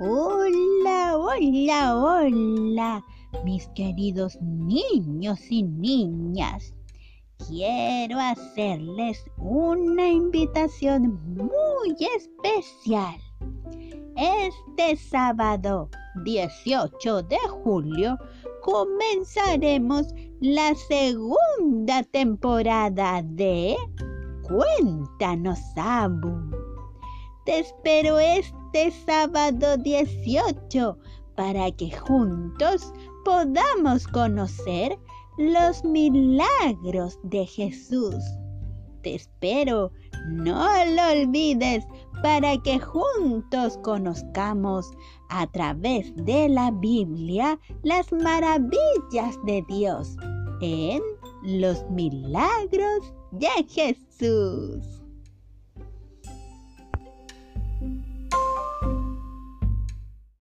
Hola, hola, hola, mis queridos niños y niñas. Quiero hacerles una invitación muy especial. Este sábado 18 de julio comenzaremos la segunda temporada de Cuéntanos, Abu. Te espero este sábado 18 para que juntos podamos conocer los milagros de Jesús. Te espero, no lo olvides, para que juntos conozcamos a través de la Biblia las maravillas de Dios en los milagros de Jesús.